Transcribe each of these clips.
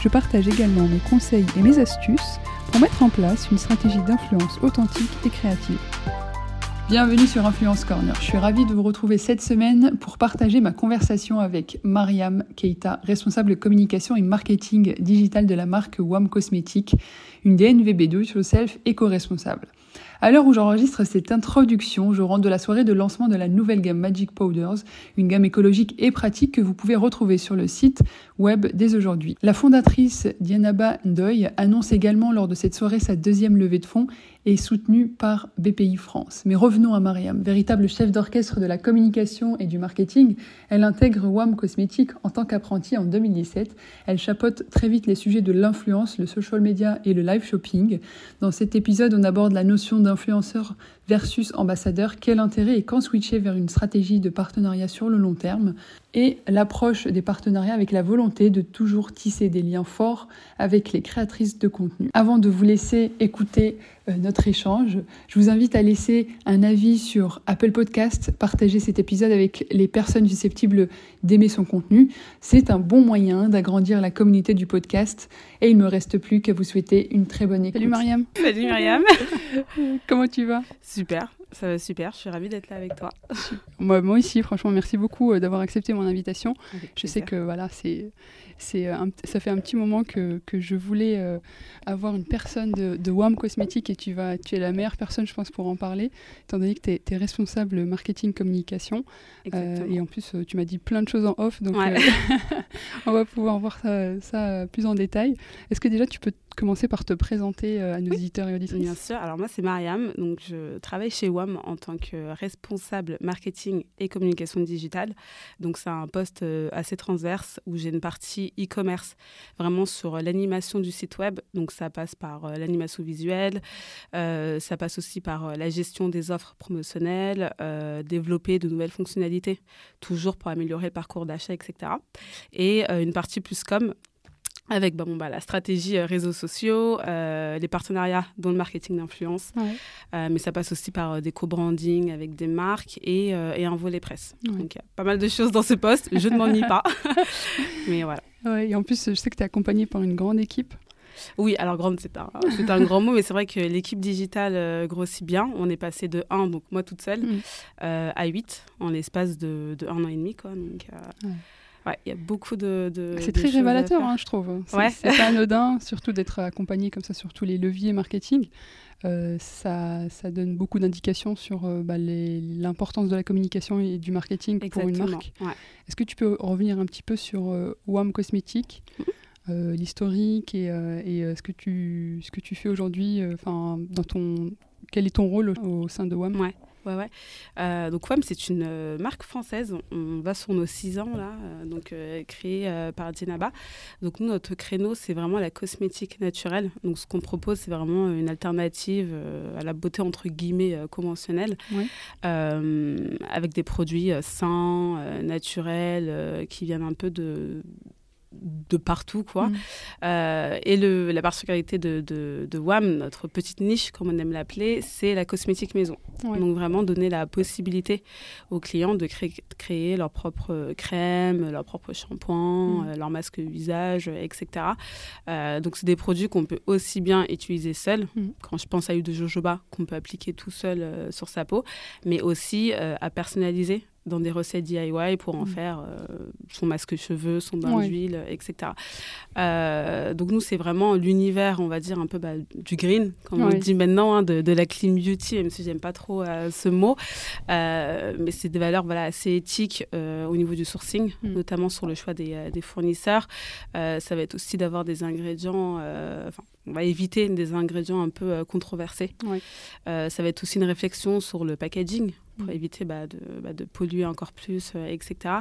Je partage également mes conseils et mes astuces pour mettre en place une stratégie d'influence authentique et créative. Bienvenue sur Influence Corner. Je suis ravie de vous retrouver cette semaine pour partager ma conversation avec Mariam Keita, responsable communication et marketing digital de la marque WAM Cosmétiques, une DNVB do it yourself éco-responsable. À l'heure où j'enregistre cette introduction, je rentre de la soirée de lancement de la nouvelle gamme Magic Powders, une gamme écologique et pratique que vous pouvez retrouver sur le site web dès aujourd'hui. La fondatrice Dianaba Ndoye annonce également lors de cette soirée sa deuxième levée de fonds et soutenue par BPI France. Mais revenons à Mariam, véritable chef d'orchestre de la communication et du marketing. Elle intègre WAM Cosmétiques en tant qu'apprentie en 2017. Elle chapeaute très vite les sujets de l'influence, le social media et le live shopping. Dans cet épisode, on aborde la notion d'influenceur versus ambassadeur, quel intérêt et quand switcher vers une stratégie de partenariat sur le long terme, et l'approche des partenariats avec la volonté de toujours tisser des liens forts avec les créatrices de contenu. Avant de vous laisser écouter euh, notre échange, je vous invite à laisser un avis sur Apple Podcast, partager cet épisode avec les personnes susceptibles d'aimer son contenu. C'est un bon moyen d'agrandir la communauté du podcast et il ne me reste plus qu'à vous souhaiter une très bonne écoute. Salut Mariam. Salut Mariam. Comment tu vas? Super, ça va super, je suis ravie d'être là avec toi. moi, moi aussi, franchement, merci beaucoup euh, d'avoir accepté mon invitation. Je sais que voilà, c'est c'est euh, ça fait un petit moment que, que je voulais euh, avoir une personne de, de WAM Cosmétique et tu, vas, tu es la meilleure personne, je pense, pour en parler, étant donné que tu es, responsable marketing communication. Euh, et en plus, tu m'as dit plein de choses en off, donc on va pouvoir voir ça, ça, plus en détail. Est-ce que déjà tu peux commencer par te présenter à nos éditeurs et auditrices Bien sûr. Alors moi, c'est Mariam. Donc je travaille chez WAM en tant que responsable marketing et communication digitale. Donc c'est un poste assez transverse où j'ai une partie e-commerce, vraiment sur l'animation du site web. Donc ça passe par euh, l'animation visuelle, euh, ça passe aussi par euh, la gestion des offres promotionnelles, développer de nouvelles fonctionnalités, toujours pour améliorer le parcours d'achat, etc. Et une partie plus com, avec bah, bon, bah, la stratégie réseaux sociaux, les partenariats dont le marketing d'influence. mais ça passe aussi par des co-branding avec des marques et, et un volet presse. Donc il y a pas mal de choses dans ce poste. Je ne m'ennuie pas. mais voilà. Ouais, et en plus, je sais que tu es accompagnée par une grande équipe. Oui, alors grande, c'est un, c'est un grand mot, mais c'est vrai que l'équipe digitale euh, grossit bien. On est passé de 1, donc moi toute seule, mm. euh, à 8 en l'espace de, de, un an et demi. Quoi, donc, euh, ouais. il y a beaucoup de. de c'est très révélateur, hein, je trouve. C'est, ouais. pas anodin, surtout d'être accompagné comme ça sur tous les leviers marketing. Euh, ça, ça, donne beaucoup d'indications sur euh, bah, l'importance de la communication et du marketing pour une marque. Est-ce que tu peux revenir un petit peu sur euh, WAM Cosmétiques, mm-hmm. l'historique et, et ce, que tu, ce que tu fais aujourd'hui dans ton quel est ton rôle au, sein de WAM? Ouais, ouais. Euh, donc WAM, c'est une euh, marque française. On, va sur nos six ans, là, euh, donc créée par Dienaba. Donc nous, notre créneau, c'est vraiment la cosmétique naturelle. Donc ce qu'on propose, c'est vraiment une alternative à la beauté, entre guillemets, conventionnelle, avec des produits sains, naturels, qui viennent un peu de de partout quoi mm. euh, et le, la particularité de, de, WAM notre petite niche comme on aime l'appeler c'est la cosmétique maison donc vraiment donner la possibilité aux clients de créer, créer leur propre crème leur propre shampoing mm. euh, leur masque visage etc euh, donc c'est des produits qu'on peut aussi bien utiliser seul mm. quand je pense à l'huile de jojoba qu'on peut appliquer tout seul sur sa peau mais aussi à personnaliser dans des recettes DIY pour en mm. faire euh, son masque cheveux, son bain d'huile, etc. Euh, donc nous, c'est vraiment l'univers, on va dire, un peu bah, du green, comme on dit maintenant, hein, de, la clean beauty, même si j'aime pas trop euh, ce mot. mais c'est des valeurs voilà, assez éthiques au niveau du sourcing, mm. notamment sur le choix des, des fournisseurs. ça va être aussi d'avoir des ingrédients, on va éviter des ingrédients un peu controversés. ça va être aussi une réflexion sur le packaging pour mm. éviter bah, de, bah, de, polluer encore plus, euh, etc.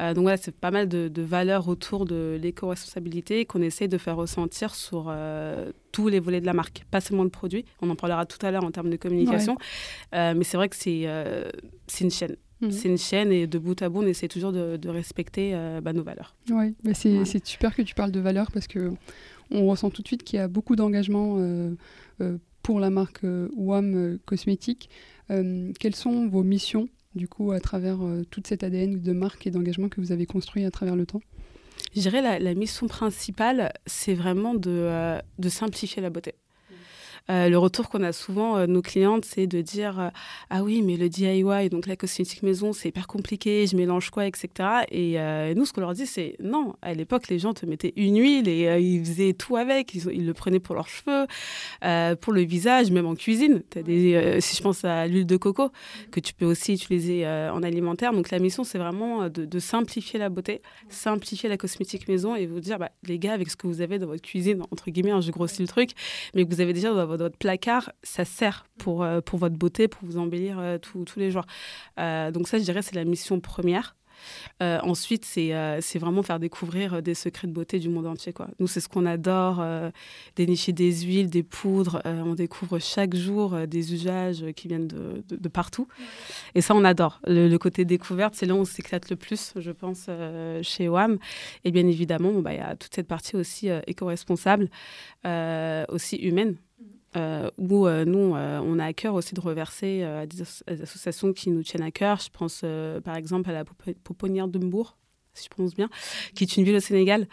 Euh, donc voilà, c'est pas mal de, valeurs autour de l'éco-responsabilité qu'on essaie de faire ressentir sur euh, tous les volets de la marque, pas seulement le produit. On en parlera tout à l'heure en termes de communication. mais c'est vrai que c'est une chaîne. Mm. C'est une chaîne et de bout à bout, on essaie toujours de, respecter bah, nos valeurs. Oui, c'est super que tu parles de valeurs parce que on ressent tout de suite qu'il y a beaucoup d'engagement pour la marque WAM Cosmétique. Euh, quelles sont vos missions, du coup, à travers euh, toute cette ADN de marque et d'engagement que vous avez construit à travers le temps? Je dirais la, la mission principale, c'est vraiment euh, de simplifier la beauté. Euh, le retour qu'on a souvent euh, nos clientes, c'est de dire euh, ah oui, mais le DIY, donc la cosmétique maison, c'est hyper compliqué, je mélange quoi, etc. Et nous, ce qu'on leur dit, c'est non. À l'époque, les gens te mettaient une huile et ils faisaient tout avec. Ils, le prenaient pour leurs cheveux, pour le visage, même en cuisine. As des, si je pense à l'huile de coco, que tu peux aussi utiliser en alimentaire. Donc la mission, c'est vraiment de, simplifier la beauté, simplifier la cosmétique maison et vous dire, bah, les gars, avec ce que vous avez dans votre cuisine, entre guillemets, hein, je grossis le truc, mais que vous avez déjà dans votre placard, ça sert pour, euh, pour votre beauté, pour vous embellir euh, tous les jours. Euh, donc ça, je dirais, c'est la mission première. ensuite, c'est vraiment faire découvrir des secrets de beauté du monde entier. Quoi. Nous, c'est ce qu'on adore, dénicher des huiles, des poudres. on découvre chaque jour des usages qui viennent de, de, partout. Et ça, on adore. Le, côté découverte, c'est là où on s'éclate le plus, je pense, chez WAM. Et bien évidemment, bah, il y a toute cette partie aussi éco-responsable, aussi humaine. Euh, où euh, nous, euh, on a à cœur aussi de reverser à des, associations qui nous tiennent à cœur. Je pense par exemple à la Pouponnière de Mbourg, si je prononce bien, qui est une ville au Sénégal,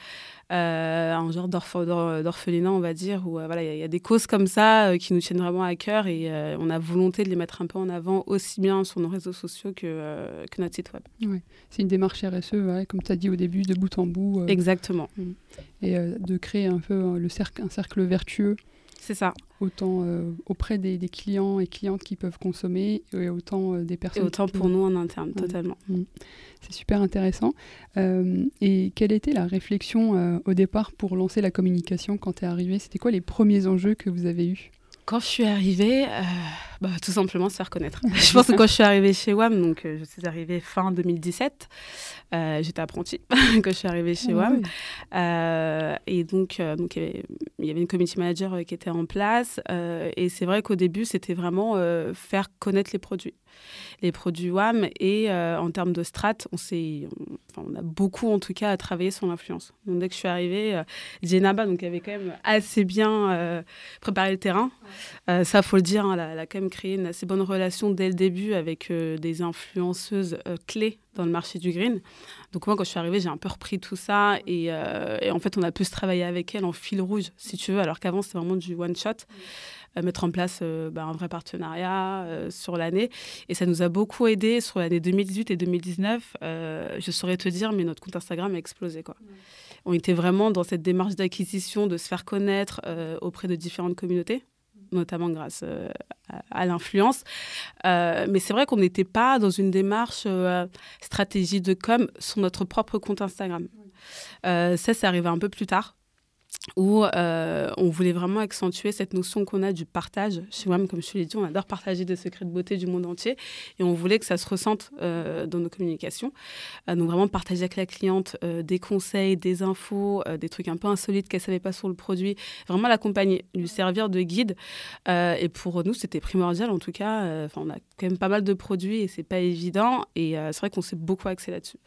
un genre d'orphelinat, on va dire, où voilà, il y, a des causes comme ça qui nous tiennent vraiment à cœur et on a volonté de les mettre un peu en avant aussi bien sur nos réseaux sociaux que, que notre site web. Ouais. C'est une démarche RSE, comme tu as dit au début, de bout en bout. Exactement. Et de créer un peu le cercle, un cercle vertueux c'est ça. Autant euh, auprès des, clients et clientes qui peuvent consommer et autant euh, des personnes. Et autant pour nous en interne, totalement. Mm. C'est super intéressant. Euh, et quelle était la réflexion au départ pour lancer la communication quand tu es arrivé? C'était quoi les premiers enjeux que vous avez eus? Quand je suis arrivée, bah, tout simplement se faire connaître. je pense que quand je suis arrivée chez WAM, donc je suis arrivée fin 2017, euh, j'étais apprentie quand je suis arrivée chez ah WAM. Euh, et donc, euh, donc il, y avait, une community manager qui était en place. et c'est vrai qu'au début, c'était vraiment faire connaître les produits les produits WAM. Et en termes de strat, on, on, on, a beaucoup, en tout cas, travaillé sur l'influence. Donc, dès que je suis arrivée, euh, Jenaba donc, avait quand même assez bien préparé le terrain. ça, faut le dire, hein, elle, a, quand même créé une assez bonne relation dès le début avec des influenceuses clés dans le marché du green. Donc moi, quand je suis arrivée, j'ai un peu repris tout ça euh, et, en fait, on a pu se travailler avec elle en fil rouge, si tu veux, alors qu'avant, c'était vraiment du one shot. Euh, mettre en place euh, bah, un vrai partenariat sur l'année. Et ça nous a beaucoup aidé sur l'année 2018 et 2019. je saurais te dire, mais notre compte Instagram a explosé. Quoi. On était vraiment dans cette démarche d'acquisition, de se faire connaître auprès de différentes communautés notamment grâce euh, à, l'influence. Euh, mais c'est vrai qu'on n'était pas dans une démarche euh, stratégie de com sur notre propre compte Instagram. ça, c'est arrivé un peu plus tard où euh, on voulait vraiment accentuer cette notion qu'on a du partage. Chez WAM, comme je te l'ai dit, on adore partager des secrets de beauté du monde entier et on voulait que ça se ressente euh, dans nos communications. Euh, donc vraiment partager avec la cliente des conseils, des infos, des trucs un peu insolites qu'elle ne savait pas sur le produit, vraiment l'accompagner, lui servir de guide. et pour nous, c'était primordial en tout cas. Enfin, on a quand même pas mal de produits et c'est pas évident et c'est vrai qu'on s'est beaucoup axé là-dessus.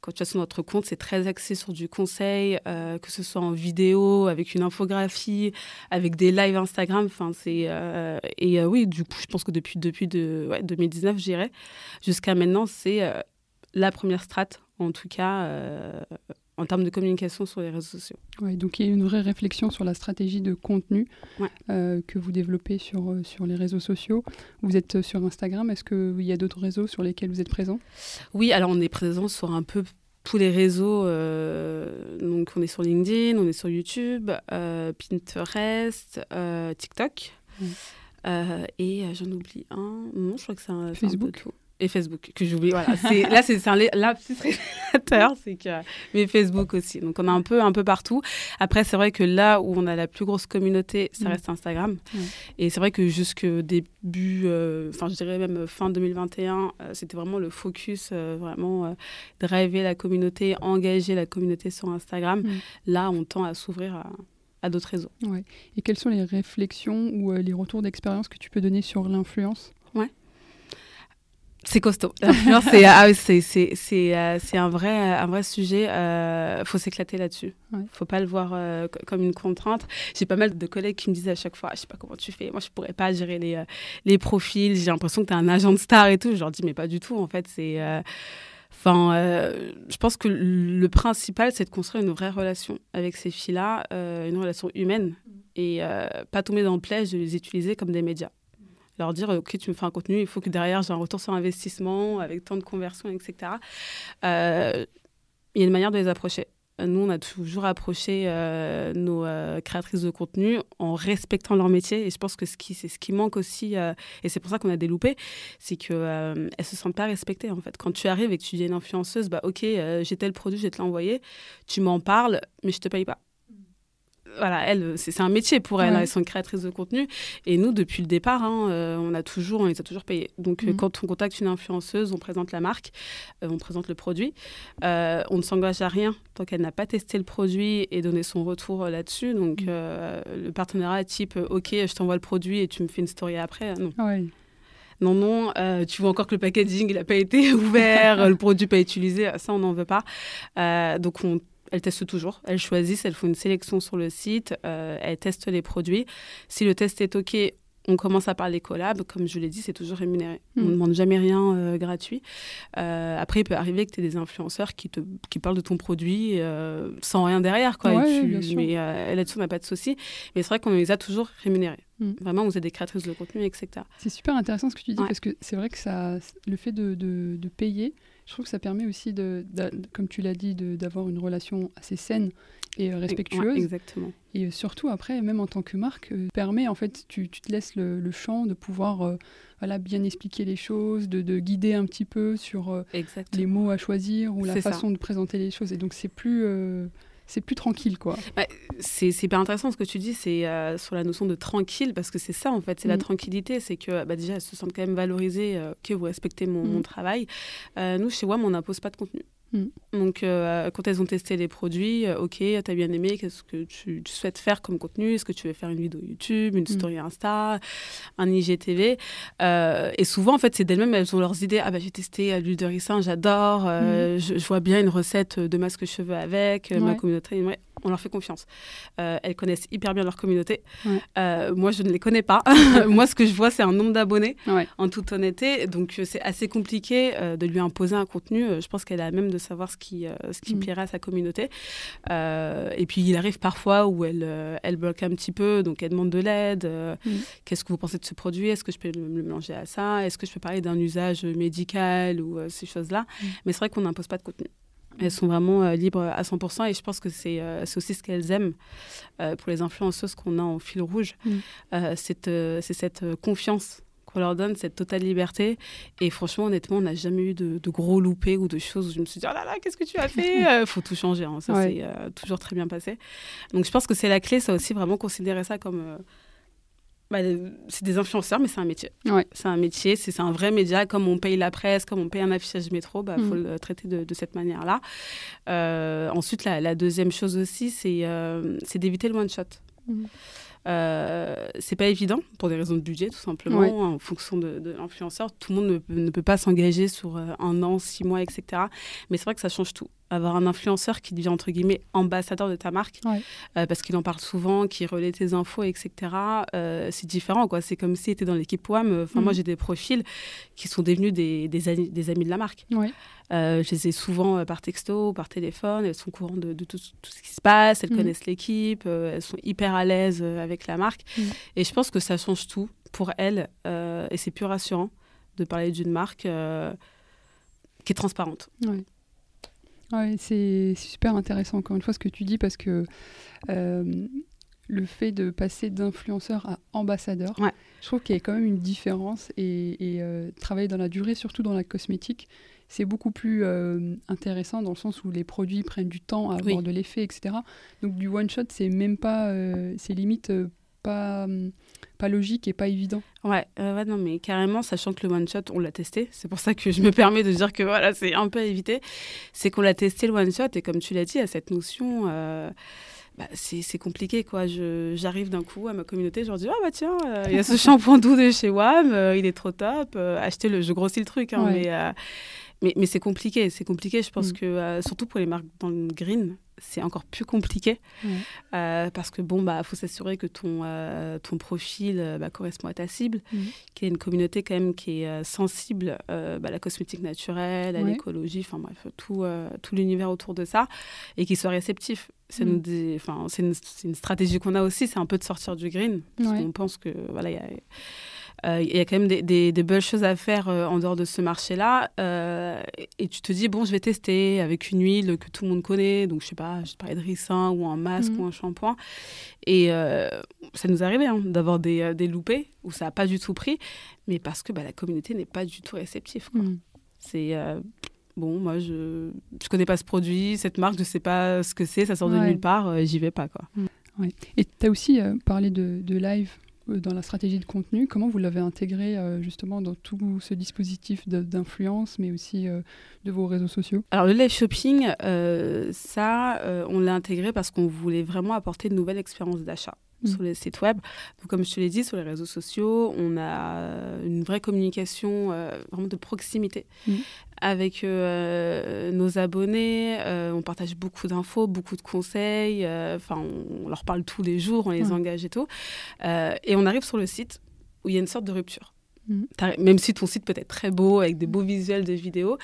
Quand tu as sur notre compte, c'est très axé sur du conseil, que ce soit en vidéo, avec une infographie, avec des lives Instagram. Enfin, c'est euh, et euh, oui, du coup, je pense que depuis depuis de, ouais, 2019, j'irai jusqu'à maintenant, c'est euh, la première strate, en tout cas en termes de communication sur les réseaux sociaux. Ouais, donc il y a une vraie réflexion sur la stratégie de contenu que vous développez sur, sur les réseaux sociaux. Vous êtes sur Instagram, est-ce qu'il y a d'autres réseaux sur lesquels vous êtes présent? Oui, alors on est présent sur un peu tous les réseaux. donc on est sur LinkedIn, on est sur YouTube, Pinterest, TikTok. et j'en oublie un. Non, je crois que c'est un Facebook et Facebook que j'oublie voilà c'est là c'est un lapsus révélateur c'est que mais Facebook aussi donc on a un peu un peu partout après c'est vrai que là où on a la plus grosse communauté ça mm. reste Instagram et c'est vrai que jusque début euh, enfin je dirais même fin 2021 euh, c'était vraiment le focus euh, vraiment driver la communauté engager la communauté sur Instagram mm. là on tend à s'ouvrir à à d'autres réseaux. Ouais. Et quelles sont les réflexions ou les retours d'expérience que tu peux donner sur l'influence? C'est costaud. C'est ah, euh, c'est un vrai un vrai sujet. Euh, faut s'éclater là-dessus. Ouais. Faut pas le voir euh, comme une contrainte. J'ai pas mal de collègues qui me disent à chaque fois, je sais pas comment tu fais. Moi, je pourrais pas gérer les euh, les profils. J'ai l'impression que tu es un agent de star et tout. Je leur dis mais pas du tout. En fait, c'est Enfin, je pense que le principal, c'est de construire une vraie relation avec ces filles-là, une relation humaine, et pas tomber dans le piège de les utiliser comme des médias leur dire ok tu me fais un contenu il faut que derrière j'ai un retour sur investissement avec tant de conversions etc euh, il y a une manière de les approcher nous, on a toujours approché euh, nos euh, créatrices de contenu en respectant leur métier. Et je pense que ce qui, c'est ce qui manque aussi, et c'est pour ça qu'on a des loupés, c'est qu'elles ne se sentent pas respectées. En fait. Quand tu arrives et que tu dis une influenceuse, bah, OK, j'ai tel produit, je vais te l'envoyer, tu m'en parles, mais je te paye pas voilà, elle, c'est un métier pour elle. Hein, elles sont créatrices de contenu. Et nous, depuis le départ, hein, euh, on a toujours, on les a toujours payés. Donc, euh, mhm. quand on contacte une influenceuse, on présente la marque, euh, on présente le produit. on ne s'engage à rien tant qu'elle n'a pas testé le produit et donné son retour là-dessus. Donc, mhm. le partenariat type, OK, je t'envoie le produit et tu me fais une story après, non. Non, non, tu vois encore que le packaging n'a pas été ouvert, le produit pas utilisé, ça on n'en veut pas. donc on elles testent toujours. Elles choisissent, elles font une sélection sur le site, euh, elles testent les produits. Si le test est OK, on commence à parler collab. Comme je l'ai dit, c'est toujours rémunéré. On ne hmm. demande jamais rien euh, gratuit. Euh, après, il peut arriver que tu aies des influenceurs qui, te, qui parlent de ton produit sans rien derrière. Quoi, mais là-dessus, on n'a pas de souci. Mais c'est vrai qu'on les a toujours rémunérés. Hmm. Vraiment, vous êtes des créatrices de contenu, etc. C'est super intéressant ce que tu dis parce que c'est vrai que ça, le fait de, de, de payer, je trouve que ça permet aussi, de, comme tu l'as dit, d'avoir une relation assez saine et euh, respectueuse. exactement. Et euh, surtout, après, même en tant que marque, euh, permet, en fait, tu, tu te laisses le, champ de pouvoir voilà, bien expliquer les choses, de, de, guider un petit peu sur les mots à choisir ou la façon de présenter les choses. Et donc, c'est plus c'est plus tranquille, quoi. Bah, c'est hyper intéressant ce que tu dis, c'est euh, sur la notion de tranquille, parce que c'est ça, en fait, c'est la mm. tranquillité, c'est que bah, déjà, elles se sentent quand même valorisées, euh, que vous respectez mon, mon mm. travail. Euh, nous, chez WAM, on n'impose pas de contenu. Mm. Donc, euh, quand elles ont testé les produits, euh, ok, t'as bien aimé, qu'est-ce que tu, souhaites faire comme contenu? Est-ce que tu veux faire une vidéo YouTube, une mm. story Insta, un IGTV euh, Et souvent, en fait, c'est d'elles-mêmes, elles ont leurs idées. Ah, bah, j'ai testé l'huile de ricin, j'adore, mm. je, vois bien une recette de masque cheveux avec, ma communauté on leur fait confiance. Euh, elles connaissent hyper bien leur communauté. Euh, moi, je ne les connais pas. moi, ce que je vois, c'est un nombre d'abonnés, en toute honnêteté. Donc, euh, c'est assez compliqué de lui imposer un contenu. je pense qu'elle a même de savoir ce qui, ce qui mm. plairait à sa communauté. et puis, il arrive parfois où elle, elle bloque un petit peu, donc elle demande de l'aide. Mm. Qu'est-ce que vous pensez de ce produit? Est-ce que je peux le, mélanger à ça? Est-ce que je peux parler d'un usage médical ou ces choses-là? Mm. Mais c'est vrai qu'on n'impose pas de contenu. Elles sont vraiment euh, libres à 100% et je pense que c'est euh, aussi ce qu'elles aiment euh, pour les influenceuses qu'on a en fil rouge. Mm. c'est cette confiance qu'on leur donne, cette totale liberté. Et franchement, honnêtement, on n'a jamais eu de, gros loupés ou de choses où je me suis dit, oh là là, qu'est-ce que tu as fait? Il faut tout changer. Hein. Ça, c'est toujours très bien passé. Donc je pense que c'est la clé, ça aussi, vraiment considérer ça comme bah, c'est des influenceurs, mais c'est un métier. C'est un métier, c'est un vrai média. Comme on paye la presse, comme on paye un affichage métro, il bah, faut mm. le traiter de, cette manière-là. Euh, ensuite, la, deuxième chose aussi, c'est euh, d'éviter le one-shot. Mm. Euh, c'est pas évident pour des raisons de budget, tout simplement, en fonction de, l'influenceur. Tout le monde ne, peut pas s'engager sur un an, six mois, etc. Mais c'est vrai que ça change tout. Avoir un influenceur qui devient entre guillemets ambassadeur de ta marque euh, parce qu'il en parle souvent, qui relaie tes infos, etc. Euh, c'est différent quoi. C'est comme si tu étais dans l'équipe WAM. Enfin, moi, mhm. j'ai des profils qui sont devenus des, des, amis, des amis de la marque. Euh, je les ai souvent par texto, par téléphone. Elles sont au courant de, tout, ce qui se passe. Elles mhm. connaissent l'équipe. elles sont hyper à l'aise avec la marque. Mhm. Et je pense que ça change tout pour elles. et c'est plus rassurant de parler d'une marque qui est transparente. Ouais, c'est super intéressant, encore une fois, ce que tu dis, parce que euh, le fait de passer d'influenceur à ambassadeur, je trouve qu'il y a quand même une différence. Et, euh, travailler dans la durée, surtout dans la cosmétique, c'est beaucoup plus euh, intéressant dans le sens où les produits prennent du temps à avoir de l'effet, etc. Donc du one shot, c'est même pas, c'est limite pas, hum, pas logique et pas évident. Ouais, ouais, non, mais carrément, sachant que le one shot, on l'a testé, c'est pour ça que je me permets de dire que voilà, c'est un peu à éviter. C'est qu'on l'a testé le one shot et comme tu l'as dit, à cette notion. Euh, bah, c'est compliqué quoi. J'arrive d'un coup à ma communauté, je leur dis ah bah tiens, euh, il y a ce shampoing doux de chez WAM, euh, il est trop top, achetez-le. Je grossis le truc, hein, mais mais, mais c'est compliqué. C'est compliqué, je pense mm. que surtout pour les marques dans le green, c'est encore plus compliqué. Euh, parce que bon bah faut s'assurer que ton euh, ton profil euh, bah, correspond à ta cible mhm. qu'il y ait une communauté quand même qui est sensible bah, à la cosmétique naturelle à l'écologie enfin bref tout tout l'univers autour de ça et qui soit réceptif c'est une, une, stratégie qu'on a aussi c'est un peu de sortir du green. Parce qu'on pense que voilà il y a euh, il y a quand même des, belles choses à faire euh, en dehors de ce marché-là. Euh, et tu te dis, bon, je vais tester avec une huile que tout le monde connaît. Donc, je sais pas, je parlais de ricin ou un masque mhm. ou un shampoing. Et ça nous arrivait hein, d'avoir des, des, loupés où ça n'a pas du tout pris, mais parce que bah, la communauté n'est pas du tout réceptive. Mhm. C'est bon, moi, je ne connais pas ce produit, cette marque, je ne sais pas ce que c'est, ça sort de nulle part, j'y vais pas. Quoi. Ouais. Et tu as aussi parlé de, de, live euh, dans la stratégie de contenu. Comment vous l'avez intégré euh, justement dans tout ce dispositif d'influence, mais aussi euh, de vos réseaux sociaux? Alors le live shopping, ça, on l'a intégré parce qu'on voulait vraiment apporter de nouvelles expériences d'achat. Mm. sur les sites web. Donc, comme je te l'ai dit, sur les réseaux sociaux, on a une vraie communication euh, vraiment de proximité mm. avec euh, nos abonnés. Euh, on partage beaucoup d'infos, beaucoup de conseils. Enfin, on, leur parle tous les jours, on les engage et tout. et on arrive sur le site où il y a une sorte de rupture. Mm. Même si ton site peut être très beau, avec des beaux visuels de vidéos,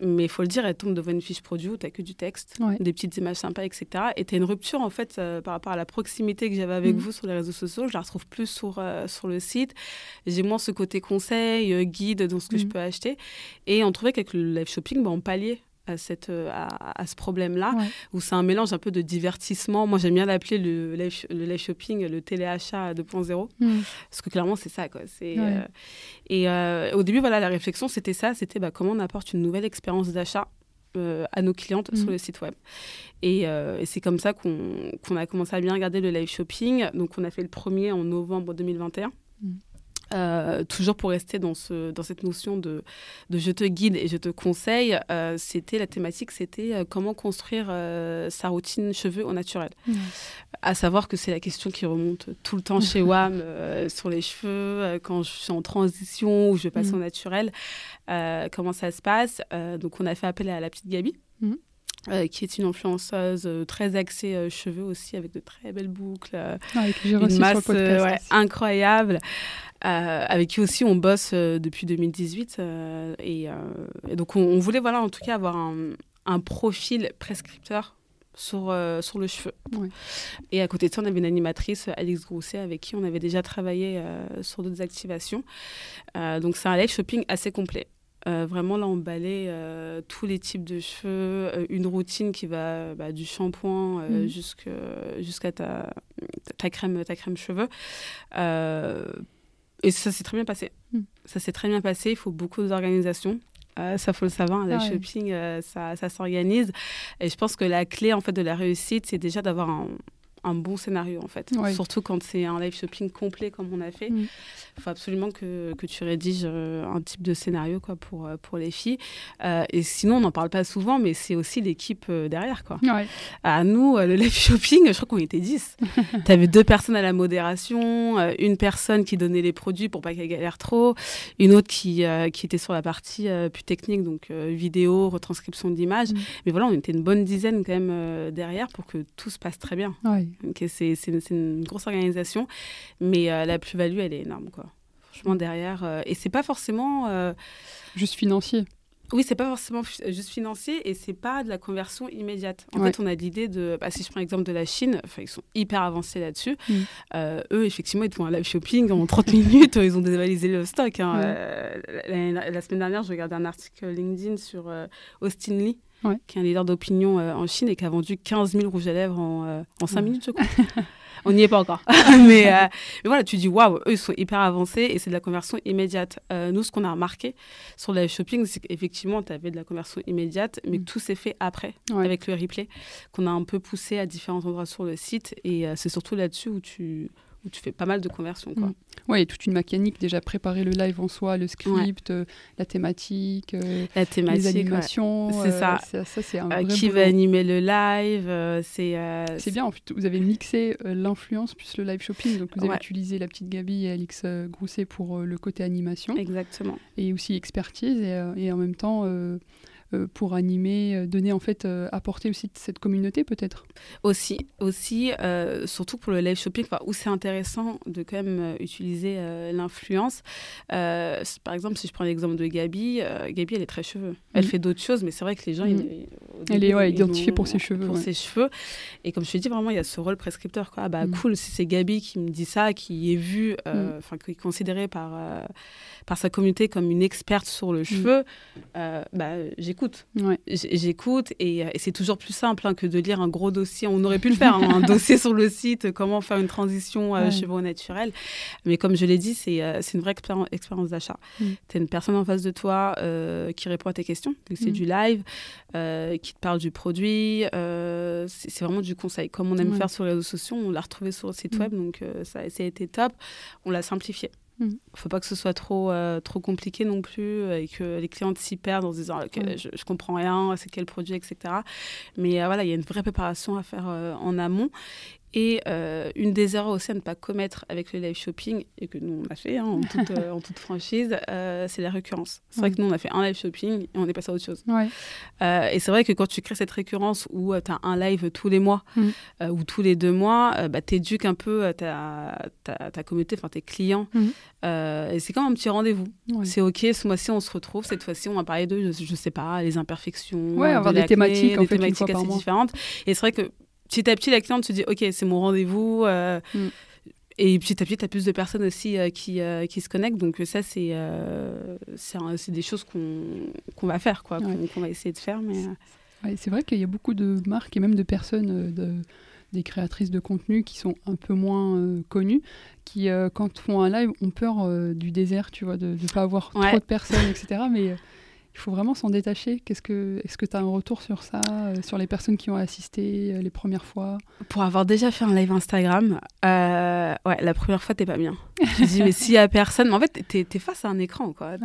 mais il faut le dire, elle tombe devant une fiche produit où tu n'as que du texte, des petites images sympas, etc. Et tu as une rupture, en fait, euh, par rapport à la proximité que j'avais avec mm. vous sur les réseaux sociaux. Je la retrouve plus sur, euh, sur le site. J'ai moins ce côté conseil, euh, guide dans ce que je mm. peux acheter. Et on trouvait qu'avec le live shopping, bah, on palliait à, cette, euh, à, ce problème-là, où c'est un mélange un peu de divertissement. Moi, j'aime bien l'appeler le live, le live shopping, le téléachat 2.0, mm. parce que clairement, c'est ça. Quoi. Euh, et euh, au début, voilà, la réflexion, c'était ça, c'était bah, comment on apporte une nouvelle expérience d'achat à nos clientes sur mm. le site web. Et, c'est comme ça qu'on a commencé à bien regarder le live shopping. Donc, on a fait le premier en novembre 2021. Euh, toujours pour rester dans, ce, dans cette notion de, de je te guide et je te conseille, euh, c'était la thématique, c'était euh, comment construire sa routine cheveux au naturel. À savoir que c'est la question qui remonte tout le temps chez WAM sur les cheveux, quand je suis en transition ou je passe mm. au naturel, comment ça se passe. donc on a fait appel à la petite Gabi. Mm. qui est une influenceuse très axée cheveux aussi, avec de très belles boucles, une masse incroyable. Euh, avec qui aussi on bosse euh, depuis 2018. Euh, et, donc on, voulait voilà, en tout cas avoir un, profil prescripteur sur, sur le cheveu. Et à côté de ça, on avait une animatrice, Alix Grousset, avec qui on avait déjà travaillé sur d'autres activations. donc c'est un live shopping assez complet. Vraiment, là, on balait tous les types de cheveux, une routine qui va bah, du shampoing mmh. jusqu'à ta, ta, crème, ta crème cheveux et ça s'est très bien passé. Hmm. Ça s'est très bien passé. Il faut beaucoup d'organisation. Euh, ça faut le savoir, le shopping, euh, ça, ça s'organise. Et je pense que la clé en fait de la réussite, c'est déjà d'avoir un, un bon scénario en fait. Surtout quand c'est un live shopping complet comme on a fait. Il mm. faut absolument que, que, tu rédiges un type de scénario quoi, pour, pour les filles. et sinon, on n'en parle pas souvent, mais c'est aussi l'équipe derrière. Quoi. À nous, le live shopping, je crois qu'on était 10. tu avais deux personnes à la modération, une personne qui donnait les produits pour pas qu'elle galère trop, une autre qui, qui était sur la partie plus technique, donc vidéo, retranscription d'images. Mm. Mais voilà, on était une bonne dizaine quand même derrière pour que tout se passe très bien. C'est une, grosse organisation, mais euh, la plus-value, elle est énorme. Quoi. Franchement, derrière. Euh, et c'est pas forcément. Euh, juste financier. Oui, c'est pas forcément juste financier et c'est pas de la conversion immédiate. En fait, on a l'idée de, bah, si je prends l'exemple de la Chine, ils sont hyper avancés là-dessus. Mm. eux, effectivement, ils font un live shopping en 30 minutes, ils ont dévalisé le stock. Hein. la, semaine dernière, je regardais un article LinkedIn sur Austin Lee, qui est un leader d'opinion euh, en Chine et qui a vendu 15 000 rouges à lèvres en, euh, en 5 minutes, je crois. On n'y est pas encore. mais, euh, mais, voilà, tu dis waouh, eux, ils sont hyper avancés et c'est de la conversion immédiate. nous, ce qu'on a remarqué sur le shopping, c'est qu'effectivement, tu avais de la conversion immédiate, mais mm. tout s'est fait après, avec le replay, qu'on a un peu poussé à différents endroits sur le site. Et c'est surtout là-dessus où tu, où tu fais pas mal de conversions. Quoi. Mm. Oui, toute une mécanique, déjà préparer le live en soi, le script, euh, la thématique, euh, la thématique les animations. C'est euh, ça. un Qui va animer le live C'est c'est bien, en fait, vous avez mixé l'influence plus le live shopping. Donc vous avez utilisé la petite Gabi et Alix Grousset pour le côté animation. Exactement. Et aussi expertise et, et en même temps euh, pour animer, euh, donner en fait, euh, apporter aussi cette communauté peut-être? Aussi, aussi surtout pour le live shopping, où c'est intéressant de quand même utiliser l'influence. par exemple, si je prends l'exemple de Gabi, Gabi elle est très cheveux. Elle mm. fait d'autres choses, mais c'est vrai que les gens, mm. elle est identifiée pour ses cheveux. Pour ses cheveux. Et comme je te dis, vraiment, il y a ce rôle prescripteur. Quoi. Ah, bah, mm. cool, si c'est Gabi qui me dit ça, qui est vue, enfin, qui est considérée par, par sa communauté comme une experte sur le cheveu, bah, j'écoute J'écoute euh, et, c'est toujours plus simple hein, que de lire un gros dossier. On aurait pu le faire, hein, un dossier sur le site, comment faire une transition euh, cheveux naturels. Mais comme je l'ai dit, c'est euh, une vraie expérience d'achat. Mm. Tu as une personne en face de toi qui répond à tes questions, c'est mm. du live, qui te parle du produit. c'est vraiment du conseil. Comme on aime faire sur les réseaux sociaux, on l'a retrouvé sur le site mm. web, donc ça, ça a été top. On l'a simplifié. Il mm. ne faut pas que ce soit trop, euh, trop compliqué non plus euh, et que les clientes s'y perdent en se disant je, ne comprends rien, c'est quel produit, etc. Mais euh, voilà, il y a une vraie préparation à faire en amont. Et euh, une des erreurs aussi à ne pas commettre avec le live shopping, et que nous on a fait hein, en, toute, euh, en, toute, franchise, euh, c'est la récurrence. C'est vrai que nous on a fait un live shopping et on est passé à autre chose. et c'est vrai que quand tu crées cette récurrence où tu as un live tous les mois mm. ou tous les deux mois, bah, tu éduques un peu ta, ta, ta communauté, enfin tes clients. Mm. et c'est comme un petit rendez-vous. C'est OK, ce mois-ci on se retrouve, cette fois-ci on va parler de, je, je sais pas, les imperfections. Ouais, avoir des thématiques, des thématiques assez différentes. Et c'est vrai que petit à petit, la cliente se dit Ok, c'est mon rendez-vous. Euh, mm. Et petit à petit, tu as plus de personnes aussi euh, qui, euh, qui se connectent. Donc, ça, c'est c'est des choses qu'on va faire, quoi, qu'on va essayer de faire. Mais... c'est vrai qu'il y a beaucoup de marques et même de personnes, de, des créatrices de contenu qui sont un peu moins connues, qui, quand font un live, ont peur du désert, tu vois, de ne pas avoir trop de personnes, etc. Mais il faut vraiment s'en détacher. Qu'est-ce que, est-ce que tu as un retour sur ça, euh, sur les personnes qui ont assisté euh, les premières fois? Pour avoir déjà fait un live Instagram, euh, ouais, la première fois, t'es pas bien. Je dis, mais s'il y a personne, en fait, tu es, face à un écran, quoi.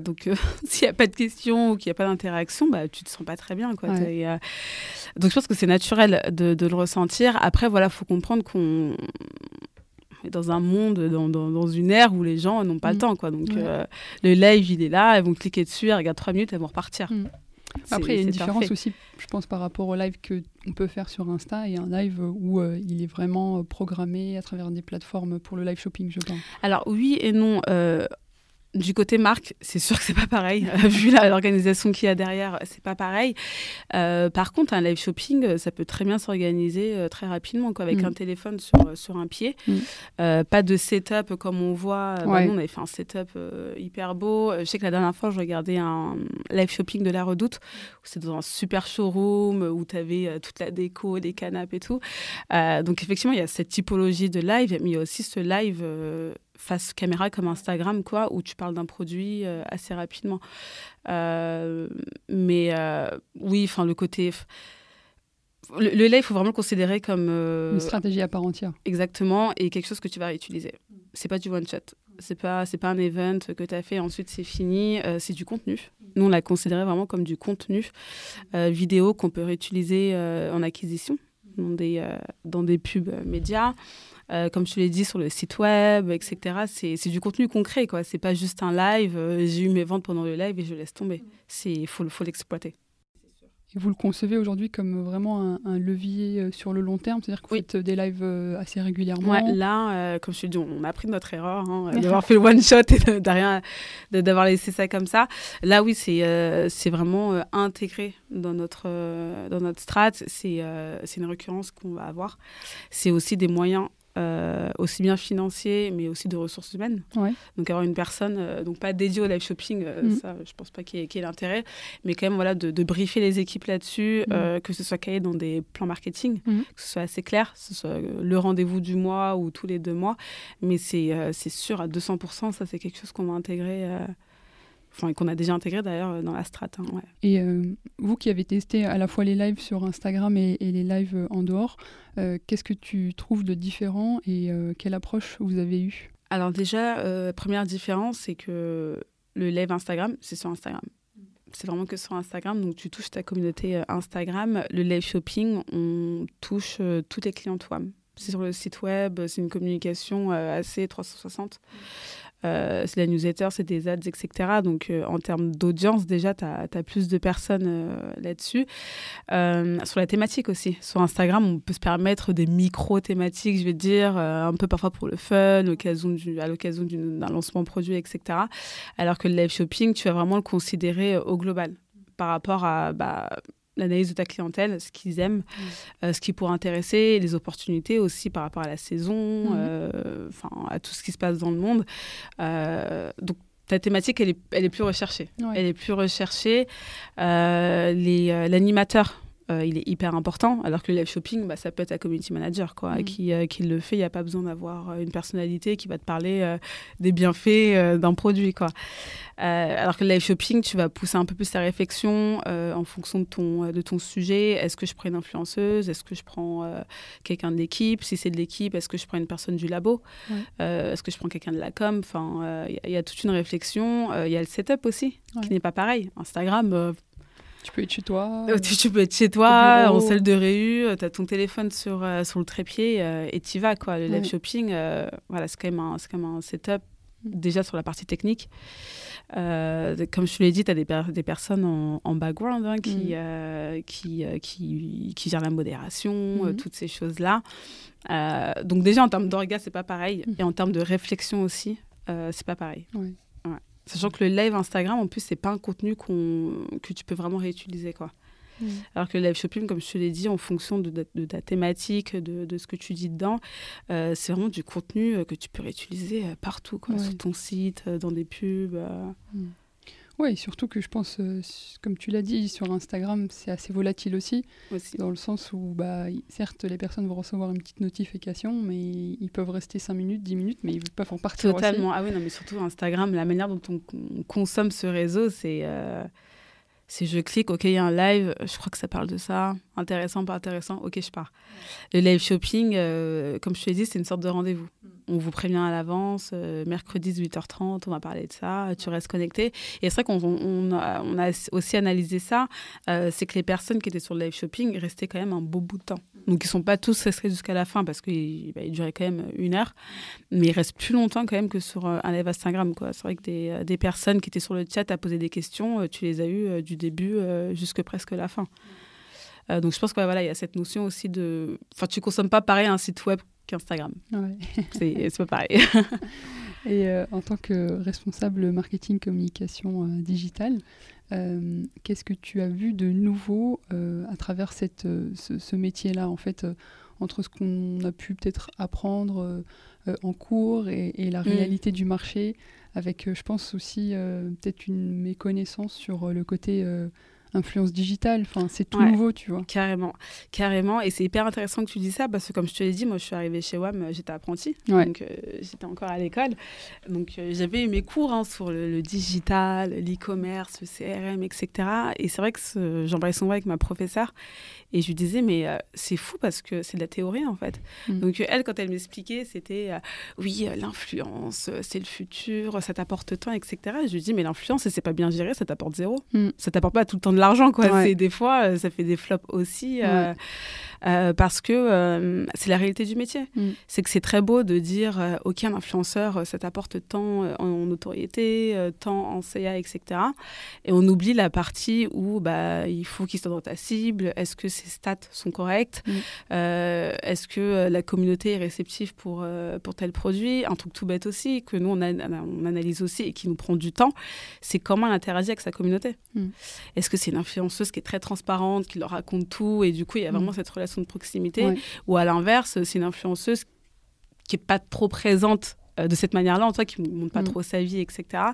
Donc, s'il n'y a pas de questions ou qu'il n'y a pas d'interaction, bah, tu te sens pas très bien, quoi. donc, je pense que c'est naturel de, de, le ressentir. Après, voilà, faut comprendre qu'on dans un monde, dans, dans, une ère où les gens n'ont pas le mm. temps. Quoi. Donc, euh, le live, il est là, elles vont cliquer dessus, elles regardent trois minutes, elles vont repartir. Mm. Après, il y a une différence aussi, je pense, par rapport au live qu'on peut faire sur Insta et un live où euh, il est vraiment euh, programmé à travers des plateformes pour le live shopping, je pense. Alors, oui et non du côté marque, c'est sûr que c'est pas pareil. Vu l'organisation qu'il y a derrière, c'est pas pareil. Euh, par contre, un live shopping, ça peut très bien s'organiser euh, très rapidement, quoi, avec mm. un téléphone sur, euh, sur un pied. Mm. pas de setup comme on voit. Bah, nous, on avait fait un setup hyper beau. Je sais que la dernière fois, je regardais un live shopping de la Redoute, où c'était dans un super showroom, où tu avais toute la déco, des canapes et tout. donc, effectivement, il y a cette typologie de live, mais il y a aussi ce live face caméra comme Instagram, quoi, où tu parles d'un produit euh, assez rapidement. Euh, mais euh, oui, enfin, le côté le, live, il faut vraiment le considérer comme. Une stratégie à part entière. Exactement, et quelque chose que tu vas réutiliser. C'est pas du one-shot. C'est pas, c'est pas un event que tu as fait, ensuite c'est fini. c'est du contenu. Nous, on l'a considéré vraiment comme du contenu vidéo qu'on peut réutiliser en acquisition dans des, dans des pubs médias. Euh, comme je te l'ai dit, sur le site web, etc. C'est du contenu concret, quoi. C'est pas juste un live. Euh, j'ai eu mes ventes pendant le live et je laisse tomber. Il faut, faut l'exploiter. Et vous le concevez aujourd'hui comme vraiment un, levier euh, sur le long terme? C'est-à-dire que vous faites des lives assez régulièrement? Ouais, Là, comme je te dis, on a appris de notre erreur hein, d'avoir fait le one-shot et d'avoir laissé ça comme ça. Là, oui, c'est vraiment intégré dans notre, dans notre strat. C'est une récurrence qu'on va avoir. C'est aussi des moyens euh, aussi bien financier, mais aussi de ressources humaines. Donc avoir une personne, euh, donc pas dédiée au live shopping, euh, mm. ça, je pense pas qu'il y, ait, l'intérêt, mais quand même voilà de, briefer les équipes là-dessus, mm. que ce soit cahier dans des plans marketing, mm. que ce soit assez clair, que ce soit le rendez-vous du mois ou tous les deux mois, mais c'est sûr à 200%, ça c'est quelque chose qu'on va intégrer enfin qu'on a déjà intégré d'ailleurs euh, dans la strat. Hein, et euh, vous qui avez testé à la fois les lives sur Instagram et, les lives euh, en dehors, qu'est-ce que tu trouves de différent et quelle approche vous avez eue? Alors déjà, première différence, c'est que le live Instagram, c'est sur Instagram. C'est vraiment que sur Instagram, donc tu touches ta communauté Instagram. Le live shopping, on touche tous les clients toi. C'est sur le site web, c'est une communication assez 360. Euh, c'est la newsletter, c'est des ads, etc. Donc, euh, en termes d'audience, déjà, tu as, plus de personnes euh, là-dessus. sur la thématique aussi. Sur Instagram, on peut se permettre des micro-thématiques, je vais dire, un peu parfois pour le fun, à l'occasion d'un lancement produit, etc. Alors que le live shopping, tu vas vraiment le considérer au global par rapport à bah, l'analyse de ta clientèle, ce qu'ils aiment, mm. euh, ce qui pourrait intéresser, les opportunités aussi par rapport à la saison, mm. euh, à tout ce qui se passe dans le monde. Euh, donc ta thématique, elle est, elle est plus recherchée. Elle est plus recherchée. L'animateur euh, il est hyper important. Alors que le live shopping, bah, ça peut être un community manager quoi, mm. qui, euh, qui, le fait. Il n'y a pas besoin d'avoir euh, une personnalité qui va te parler des bienfaits d'un produit. Quoi. alors que le live shopping, tu vas pousser un peu plus ta réflexion en fonction de ton, de ton sujet. Est-ce que je prends une influenceuse? Est-ce que je prends quelqu'un de l'équipe? Si c'est de l'équipe, est-ce que je prends une personne du labo? Est-ce que je prends quelqu'un de la com? Enfin, il y, a toute une réflexion. Il y a le setup aussi, qui n'est pas pareil. Instagram tu peux être chez toi. Euh, tu, peux être chez toi, en salle de réu, euh, tu as ton téléphone sur, euh, sur le trépied et tu vas. Quoi. Le live shopping, voilà, c'est quand, même un, quand même un setup déjà sur la partie technique. comme je te l'ai dit, tu as des, des, personnes en, en background hein, qui, mm. qui, qui, qui, gèrent la modération, mm. toutes ces choses-là. donc déjà, en termes d'orgas, c'est pas pareil. Mm. Et en termes de réflexion aussi, c'est pas pareil. Sachant que le live Instagram, en plus, c'est pas un contenu que tu peux vraiment réutiliser. Quoi. Mm. Alors que le live shopping, comme je te l'ai dit, en fonction de, ta thématique, de, ce que tu dis dedans, euh, c'est vraiment du contenu euh, que tu peux réutiliser euh, partout, quoi, sur ton site, dans des pubs. Mm. Oui, surtout que je pense, euh, comme tu l'as dit, sur Instagram, c'est assez volatile aussi, dans le sens où, bah, certes, les personnes vont recevoir une petite notification, mais ils peuvent rester 5 minutes, 10 minutes, mais ils peuvent en partir Totalement. Ah oui, non, mais surtout Instagram, la manière dont on, consomme ce réseau, c'est... Euh, si je clique, ok, il y a un live, je crois que ça parle de ça, intéressant, pas intéressant, ok, je pars. Le live shopping, euh, comme je te l'ai dit, c'est une sorte de rendez-vous. On vous prévient à l'avance, euh, mercredi 18h30, on va parler de ça, tu restes connecté. Et c'est vrai qu'on on, a, aussi analysé ça, euh, c'est que les personnes qui étaient sur le live shopping restaient quand même un beau bout de temps. Donc ils ne sont pas tous restés jusqu'à la fin parce qu'il bah, durait quand même une heure, mais ils restent plus longtemps quand même que sur un live Instagram. C'est vrai que des, des, personnes qui étaient sur le chat à poser des questions, tu les as eues du début jusque presque la fin. Euh, donc je pense qu'il voilà, y a cette notion aussi de... Enfin, tu consommes pas pareil un site web qu'Instagram. Ouais. c'est pas pareil. Et euh, en tant que responsable marketing communication euh, digitale, qu'est-ce que tu as vu de nouveau à travers cette, ce, métier-là, en fait, entre ce qu'on a pu peut-être apprendre en cours et, la mm. réalité du marché, avec, je pense aussi, peut-être une méconnaissance sur le côté influence digitale. Enfin, c'est tout nouveau, tu vois. Carrément, carrément. Et c'est hyper intéressant que tu dis ça parce que, comme je te l'ai dit, moi, je suis arrivée chez WAM, j'étais apprentie, donc j'étais encore à l'école. Donc, j'avais eu mes cours hein, sur le, digital, l'e-commerce, le CRM, etc. Et c'est vrai que j'en parlais souvent avec ma professeure et je lui disais, mais c'est fou parce que c'est de la théorie, en fait. Mm. Donc, elle, quand elle m'expliquait, c'était oui, l'influence, c'est le futur, ça t'apporte tant, etc. je lui dis, mais l'influence, c'est pas bien géré, ça t'apporte zéro. Mm. Ça t'apporte pas tout le temps de l'argent, quoi. C'est des fois, euh, ça fait des flops aussi. Euh, euh, parce que euh, c'est la réalité du métier. Mm. C'est que c'est très beau de dire, euh, OK, un influenceur, ça t'apporte tant en, notoriété, tant en CA, etc. Et on oublie la partie où bah, il faut qu'il soit dans ta cible. Est-ce que ses stats sont correctes? Mm. Est-ce que la communauté est réceptive pour, pour tel produit? Un truc tout bête aussi, que nous, on, on, analyse aussi et qui nous prend du temps, c'est comment elle interagit avec sa communauté. Mm. Est-ce que c'est une influenceuse qui est très transparente, qui leur raconte tout, et du coup, il y a vraiment cette relation de proximité, ou à l'inverse, c'est une influenceuse qui est pas trop présente euh, de cette manière-là, en toi, qui ne montre pas mm. trop sa vie, etc.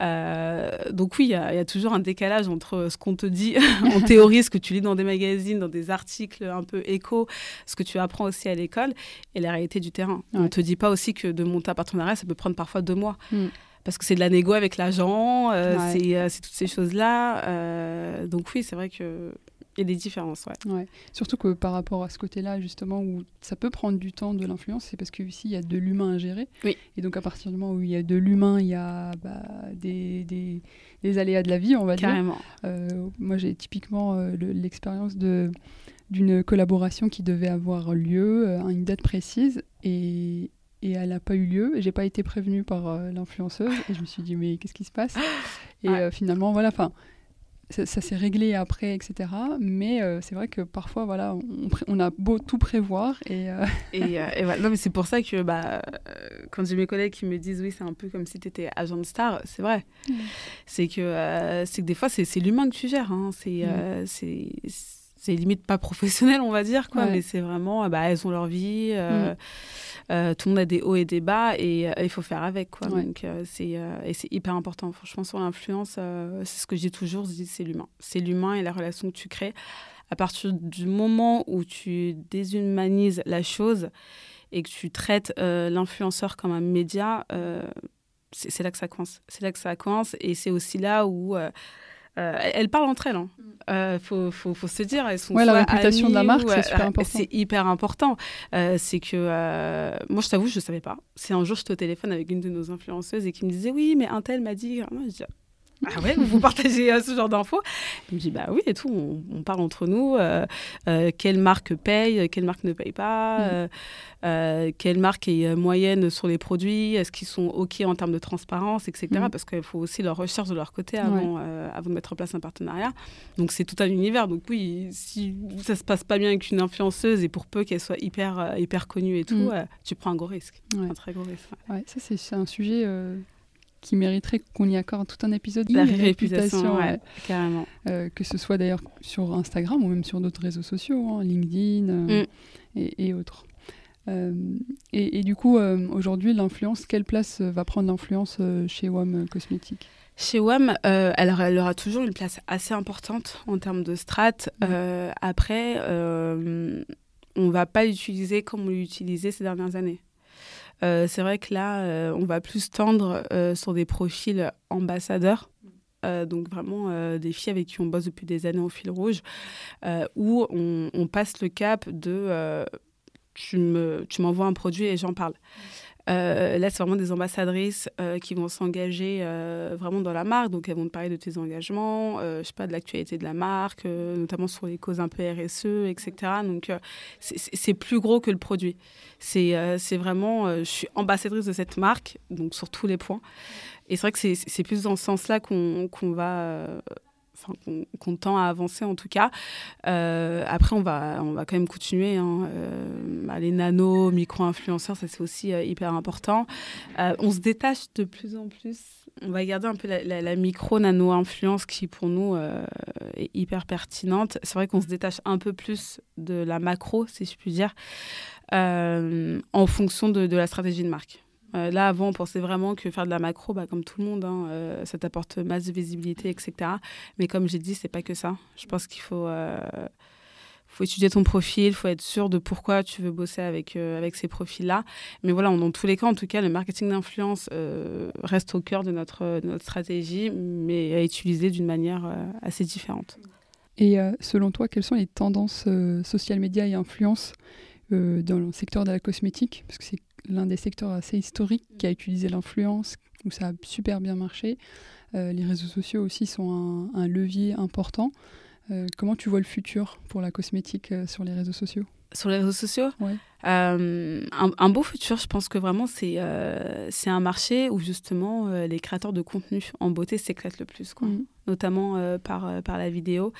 Euh, donc oui, il y, a toujours un décalage entre ce qu'on te dit en théorie, ce que tu lis dans des magazines, dans des articles un peu éco, ce que tu apprends aussi à l'école, et la réalité du terrain. On ne te dit pas aussi que de monter un partenariat, ça peut prendre parfois deux mois. Mm. Parce que c'est de la négo avec l'agent, euh, c'est toutes ces choses-là. donc oui, c'est vrai que y a des différences, ouais. ouais. Surtout que par rapport à ce côté-là, justement, où ça peut prendre du temps de l'influence, c'est parce qu'ici, il y a de l'humain à gérer. Oui. Et donc, à partir du moment où il y a de l'humain, il y a bah, des, des, des, aléas de la vie, on va Carrément. dire. Euh, moi, j'ai typiquement euh, l'expérience de d'une collaboration qui devait avoir lieu euh, à une date précise et, et elle n'a pas eu lieu. J'ai pas été prévenue par l'influenceuse et je me suis dit mais qu'est-ce qui se passe? Et finalement voilà, enfin ça, s'est réglé après, etc. Mais euh, c'est vrai que parfois, voilà, on, a beau tout prévoir et. Euh, et, euh, voilà. Non, mais c'est pour ça que bah, quand j'ai mes collègues qui me disent oui, c'est un peu comme si tu étais agent de star, c'est vrai. C'est que c'est que des fois, c'est l'humain que tu gères. Hein. C'est c'est limite pas professionnel, on va dire, quoi. Mais c'est vraiment, bah, elles ont leur vie. Mm. Euh, tout le monde a des hauts et des bas et euh, il faut faire avec. Quoi. Donc, euh, c'est, et c'est hyper important. Franchement, sur l'influence, c'est ce que je dis toujours, c'est l'humain. C'est l'humain et la relation que tu crées. À partir du moment où tu déshumanises la chose et que tu traites l'influenceur comme un média, c'est là que ça coince. C'est là que ça coince et c'est aussi là où euh, elles parlent entre elles. Hein. euh, faut, faut, faut, se dire, elles sont ouais, la réputation de la marque, c'est super euh, important. C'est hyper important. c'est que moi, je t'avoue, je ne savais pas. C'est un jour, j'étais au téléphone avec une de nos influenceuses et qui me disait oui, mais un tel m'a dit. Moi, je dis, ah ouais, vous, partagez euh, ce genre d'infos? Il me dit bah oui et tout, on, parle entre nous. Euh, euh, quelle marque paye, quelle marque ne paye pas, mm. quelle marque est moyenne sur les produits, est-ce qu'ils sont ok en termes de transparence, etc. Mm. Parce qu'il faut aussi leur recherche de leur côté avant, avant de mettre en place un partenariat. Donc c'est tout un univers. Donc oui, si ça se passe pas bien avec une influenceuse et pour peu qu'elle soit hyper hyper connue et tout, mm. tu prends un gros risque, un très gros risque. Ouais, ça c'est un sujet qui mériterait qu'on y accorde tout un épisode. La réputation, carrément. Euh, que ce soit d'ailleurs sur Instagram ou même sur d'autres réseaux sociaux, hein, LinkedIn euh, mm. et, autres. Euh, et, du coup, aujourd'hui, l'influence, quelle place va prendre l'influence chez WAM Cosmétiques chez WAM, elle, aura toujours une place assez importante en termes de strat. après, on ne va pas l'utiliser comme on l'utilisait ces dernières années. Euh, c'est vrai que là, euh, on va plus tendre euh, sur des profils ambassadeurs. donc vraiment des filles avec qui on bosse depuis des années au fil rouge, où on, passe le cap de tu m'envoies un produit et j'en parle. Euh, là, c'est vraiment des ambassadrices euh, qui vont s'engager euh, vraiment dans la marque. Donc, elles vont te parler de tes engagements, je sais pas, de l'actualité de la marque, notamment sur les causes un peu RSE, etc. Donc, c'est plus gros que le produit. C'est vraiment, je suis ambassadrice de cette marque, donc sur tous les points. Et c'est vrai que c'est plus dans ce sens-là qu'on va qu'on tend à avancer en tout cas. Euh, après, on va, on va quand même continuer. Hein. Euh, bah, les nano, micro-influenceurs, ça c'est aussi euh, hyper important. on se détache de plus en plus. On va garder un peu la, micro-nano-influence qui pour nous est hyper pertinente. C'est vrai qu'on se détache un peu plus de la macro, si je puis dire, en fonction de, de la stratégie de marque. Là, avant, on pensait vraiment que faire de la macro, bah, comme tout le monde, hein, ça t'apporte masse de visibilité, etc. Mais comme j'ai dit, c'est pas que ça. Je pense qu'il faut faut étudier ton profil, il faut être sûr de pourquoi tu veux bosser avec, euh, avec ces profils-là. Mais voilà, dans tous les cas, en tout cas, le marketing d'influence euh, reste au cœur de notre, notre stratégie, mais à utiliser d'une manière euh, assez différente. Et selon toi, quelles sont les tendances social media et influence dans le secteur de la cosmétique? Parce que c'est l'un des secteurs assez historiques qui a utilisé l'influence, où ça a super bien marché. les réseaux sociaux aussi sont un, un levier important. Euh, comment tu vois le futur pour la cosmétique euh, sur les réseaux sociaux? Sur les réseaux sociaux? Ouais. Euh, un, beau futur, je pense que vraiment, c'est c'est un marché où justement les créateurs de contenu en beauté s'éclatent le plus, quoi. Mm. notamment par, par la vidéo.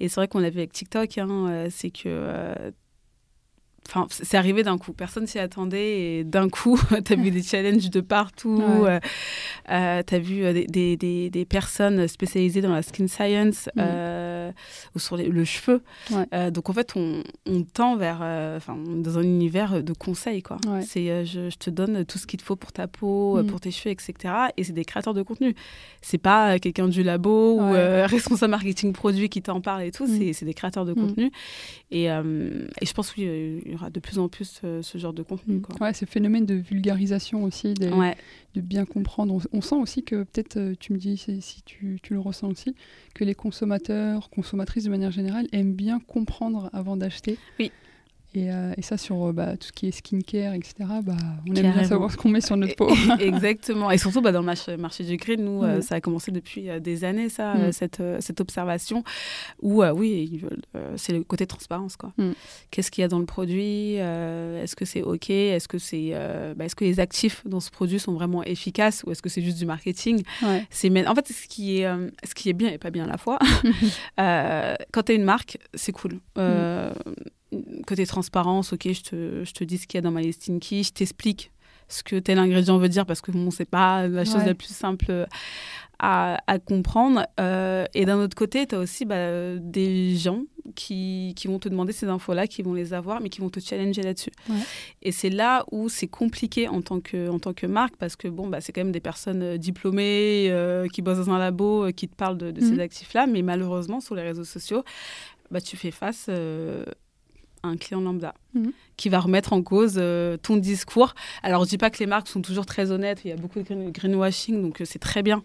Et c'est vrai qu'on l'a vu avec TikTok, hein, c'est que Enfin, c'est arrivé d'un coup. Personne s'y attendait et d'un coup, tu as vu des challenges de partout. Euh, euh, tu as vu euh, des, des, des, personnes spécialisées dans la skin science mm. Ou sur le cheveu. donc en fait, on, on tend vers, enfin, dans un univers de conseils. Quoi. C'est, je, je, te donne tout ce qu'il te faut pour ta peau, mm. pour tes cheveux, etc. Et c'est des créateurs de contenu. C'est pas quelqu'un du labo ou responsable marketing produit qui t'en parle et tout. Mm. C'est, des créateurs de contenu. Et, et je pense, oui, y aura de plus en plus euh, ce genre de contenu. Quoi. Ouais, ce phénomène de vulgarisation aussi, de, de bien comprendre. On, sent aussi que peut-être, euh, tu me dis si, tu, tu, le ressens aussi, que les consommateurs, consommatrices de manière générale, aiment bien comprendre avant d'acheter. Oui. Euh, et, ça, sur euh, bah, tout ce qui est skincare, etc., bah, on aime bien savoir ce qu'on met sur notre peau. Exactement. Et surtout, bah, dans le marché, marché du green, nous, euh, ça a commencé depuis des années, ça, mm. cette, cette observation, où, oui, c'est le côté transparence. quoi. Mm. Qu'est-ce qu'il y a dans le produit Est-ce que c'est OK Est-ce que, c'est, est-ce que les actifs dans ce produit sont vraiment efficaces ou est-ce que c'est juste du marketing c'est, En fait, ce qui, est, ce qui est bien et pas bien à la fois, quand tu as une marque, c'est cool. Côté transparence, ok, je te, je te dis ce qu'il y a dans ma listing key, je t'explique ce que tel ingrédient veut dire parce que bon, c'est pas la chose la plus simple à, à comprendre. Euh, et d'un autre côté, tu as aussi bah, des gens qui, qui, vont te demander ces infos-là, qui vont les avoir, mais qui vont te challenger là-dessus. Et c'est là où c'est compliqué en tant, que, en tant que marque parce que bon, bah, c'est quand même des personnes euh, diplômées euh, qui bossent dans un labo, qui te parlent de, de ces mhm. actifs-là, mais malheureusement, sur les réseaux sociaux, bah, tu fais face un client lambda mhm. qui va remettre en cause euh, ton discours. Alors, je dis pas que les marques sont toujours très honnêtes, il y a beaucoup de greenwashing, donc euh, c'est très bien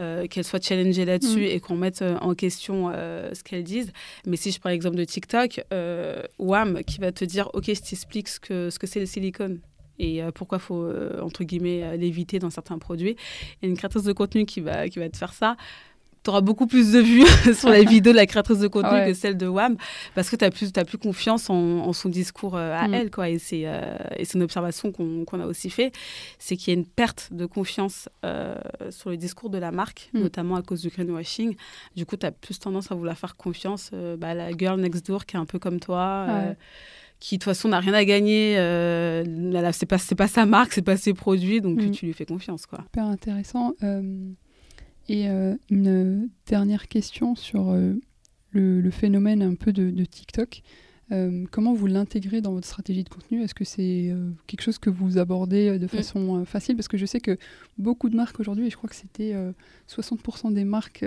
euh, qu'elles soient challengées là-dessus mhm. et qu'on mette en question ce qu'elles disent. Mais si je prends l'exemple de TikTok, WAM qui va te dire, OK, je t'explique ce que c'est ce que le silicone et pourquoi faut, entre guillemets, l'éviter dans certains produits. Il y a une créatrice de contenu qui va, qui va te faire ça tu auras beaucoup plus de vues sur la vidéo de la créatrice de contenu que celle de WAM parce que tu as plus, as plus confiance en, son discours euh, à mm. elle. Quoi. Et c'est euh, une observation qu'on a aussi fait c'est qu'il y a une perte de confiance euh, sur le discours de la marque, mm. notamment à cause du greenwashing. Du coup, tu as plus tendance à vouloir faire confiance bah, à la girl next door qui est un peu comme toi. qui de toute façon n'a rien à gagner, c'est pas c'est pas sa marque, c'est pas ses produits, donc mm. tu lui fais confiance quoi. Super intéressant. Et euh, une dernière question sur euh, le, phénomène un peu de, TikTok. Euh, comment vous l'intégrez dans votre stratégie de contenu? Est-ce que c'est quelque chose que vous abordez de mm. façon facile? Parce que je sais que beaucoup de marques aujourd'hui, et je crois que c'était 60% des marques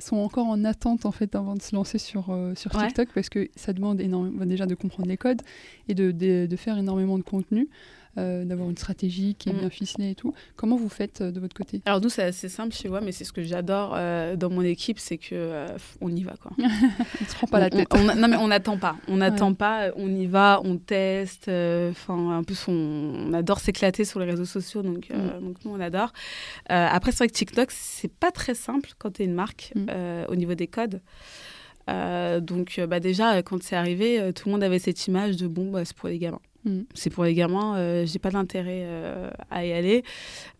sont encore en attente en fait avant de se lancer sur, sur TikTok parce que ça demande énormément déjà de comprendre les codes et de, de faire énormément de contenu. Euh, d'avoir une stratégie qui est mm. bien ficelée et tout. Comment vous faites euh, de votre côté? Alors nous, c'est assez simple chez moi, mais c'est ce que j'adore euh, dans mon équipe, c'est que on y va quoi. on se prend pas la tête. non mais on n'attend pas, on n'attend pas, on y va, on teste. Enfin, en plus on, adore s'éclater sur les réseaux sociaux, donc, mm. donc nous on adore. après c'est vrai que TikTok c'est pas très simple quand tu es une marque mm. au niveau des codes. donc bah déjà quand c'est arrivé, tout le monde avait cette image de bon bah, c'est pour les gamins. Mm. C'est pour les gamins, euh, j'ai pas d'intérêt euh, à y aller.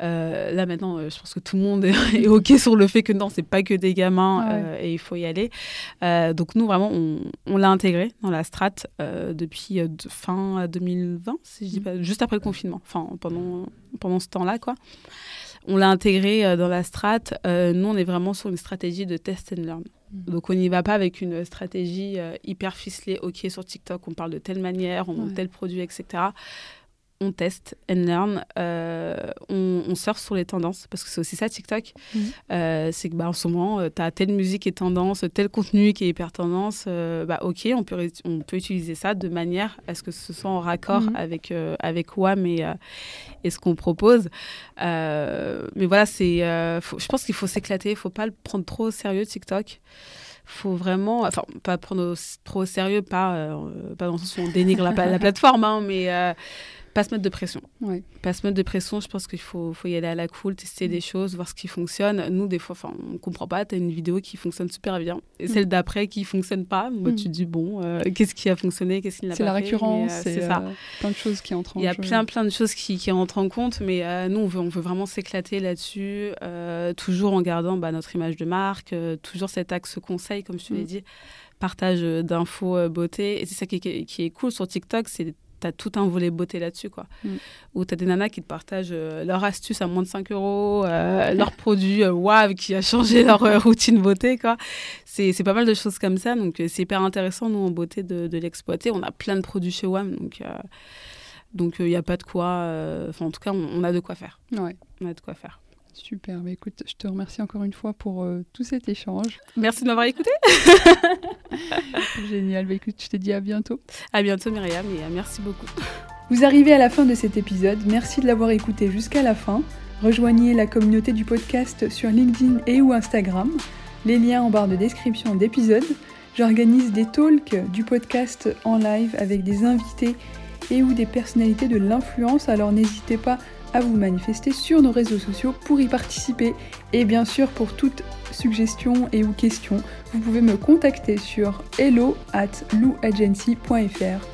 Euh, là maintenant, je pense que tout le monde est, ok sur le fait que non, c'est pas que des gamins et il faut y aller. donc nous vraiment, on, l'a intégré dans la strate depuis fin 2020, si je dis mm. pas, juste après le confinement, enfin pendant pendant ce temps-là quoi. On l'a intégré dans la strate. nous, on est vraiment sur une stratégie de test and learn. Mhm. Donc on n'y va pas avec une stratégie euh, hyper ficelée. Ok, sur TikTok, on parle de telle manière, on ouais. tel produit, etc. on teste and learn, euh, on, on surfe sur les tendances, parce que c'est aussi ça TikTok. Mhm. Euh, c'est que bah, en ce moment, tu as telle musique qui est tendance, tel contenu qui est hyper tendance. euh, bah, ok, on peut, on peut utiliser ça de manière à ce que ce soit en raccord Mhm. avec, euh, avec WAM et, euh, et ce qu'on propose. Euh, mais voilà, c'est, euh, je pense qu'il faut s'éclater, il faut pas le prendre trop au sérieux, TikTok. faut vraiment, enfin, pas prendre au- trop au sérieux, pas, euh, pas dans le sens où on dénigre la, pla- la plateforme, hein, mais euh, pas se mettre de pression. Ouais. Pas se mettre de pression, je pense qu'il faut, faut y aller à la cool, tester des choses, voir ce qui fonctionne. Nous, des fois, enfin, on comprend pas, tu as une vidéo qui fonctionne super bien et celle d'après qui fonctionne pas. Bah, Mm. Tu te dis, bon, euh, qu'est-ce qui a fonctionné, qu'est-ce qui n'a pas C'est la récurrence, euh, c'est ça. euh, plein de choses qui entrent en Il y a jeu. plein, plein de choses qui, qui entrent en compte, mais euh, nous, on veut, on veut vraiment s'éclater là-dessus, toujours en gardant bah, notre image de marque, toujours cet axe conseil, comme je te l'ai Mm. dit, partage d'infos beauté. Et c'est ça qui, est- qui est cool sur TikTok, c'est tu as tout un volet beauté là-dessus, quoi. Mm. Où tu as des nanas qui te partagent euh, leur astuce à moins de 5 euros, euh, leur produit euh, Wav qui a changé leur euh, routine beauté, quoi. C'est pas mal de choses comme ça, donc c'est hyper intéressant, nous, en beauté, de, de l'exploiter. On a plein de produits chez WAM, donc... donc il n'y a pas de quoi, enfin en tout cas on, on a de quoi faire. Ouais, On a de quoi faire. Super. Bah, écoute, je te remercie encore une fois pour euh, tout cet échange. Merci de m'avoir écouté. Génial. Bah, écoute, je te dis à bientôt. À bientôt Myriam et euh, merci beaucoup. Vous arrivez à la fin de cet épisode, merci de l'avoir écouté jusqu'à la fin. Rejoignez la communauté du podcast sur LinkedIn et ou Instagram. Les liens en barre de description d'épisode. J'organise des talks du podcast en live avec des invités et ou des personnalités de l'influence, alors n'hésitez pas à vous manifester sur nos réseaux sociaux pour y participer. Et bien sûr, pour toute suggestion et ou question, vous pouvez me contacter sur hello at louagency.fr.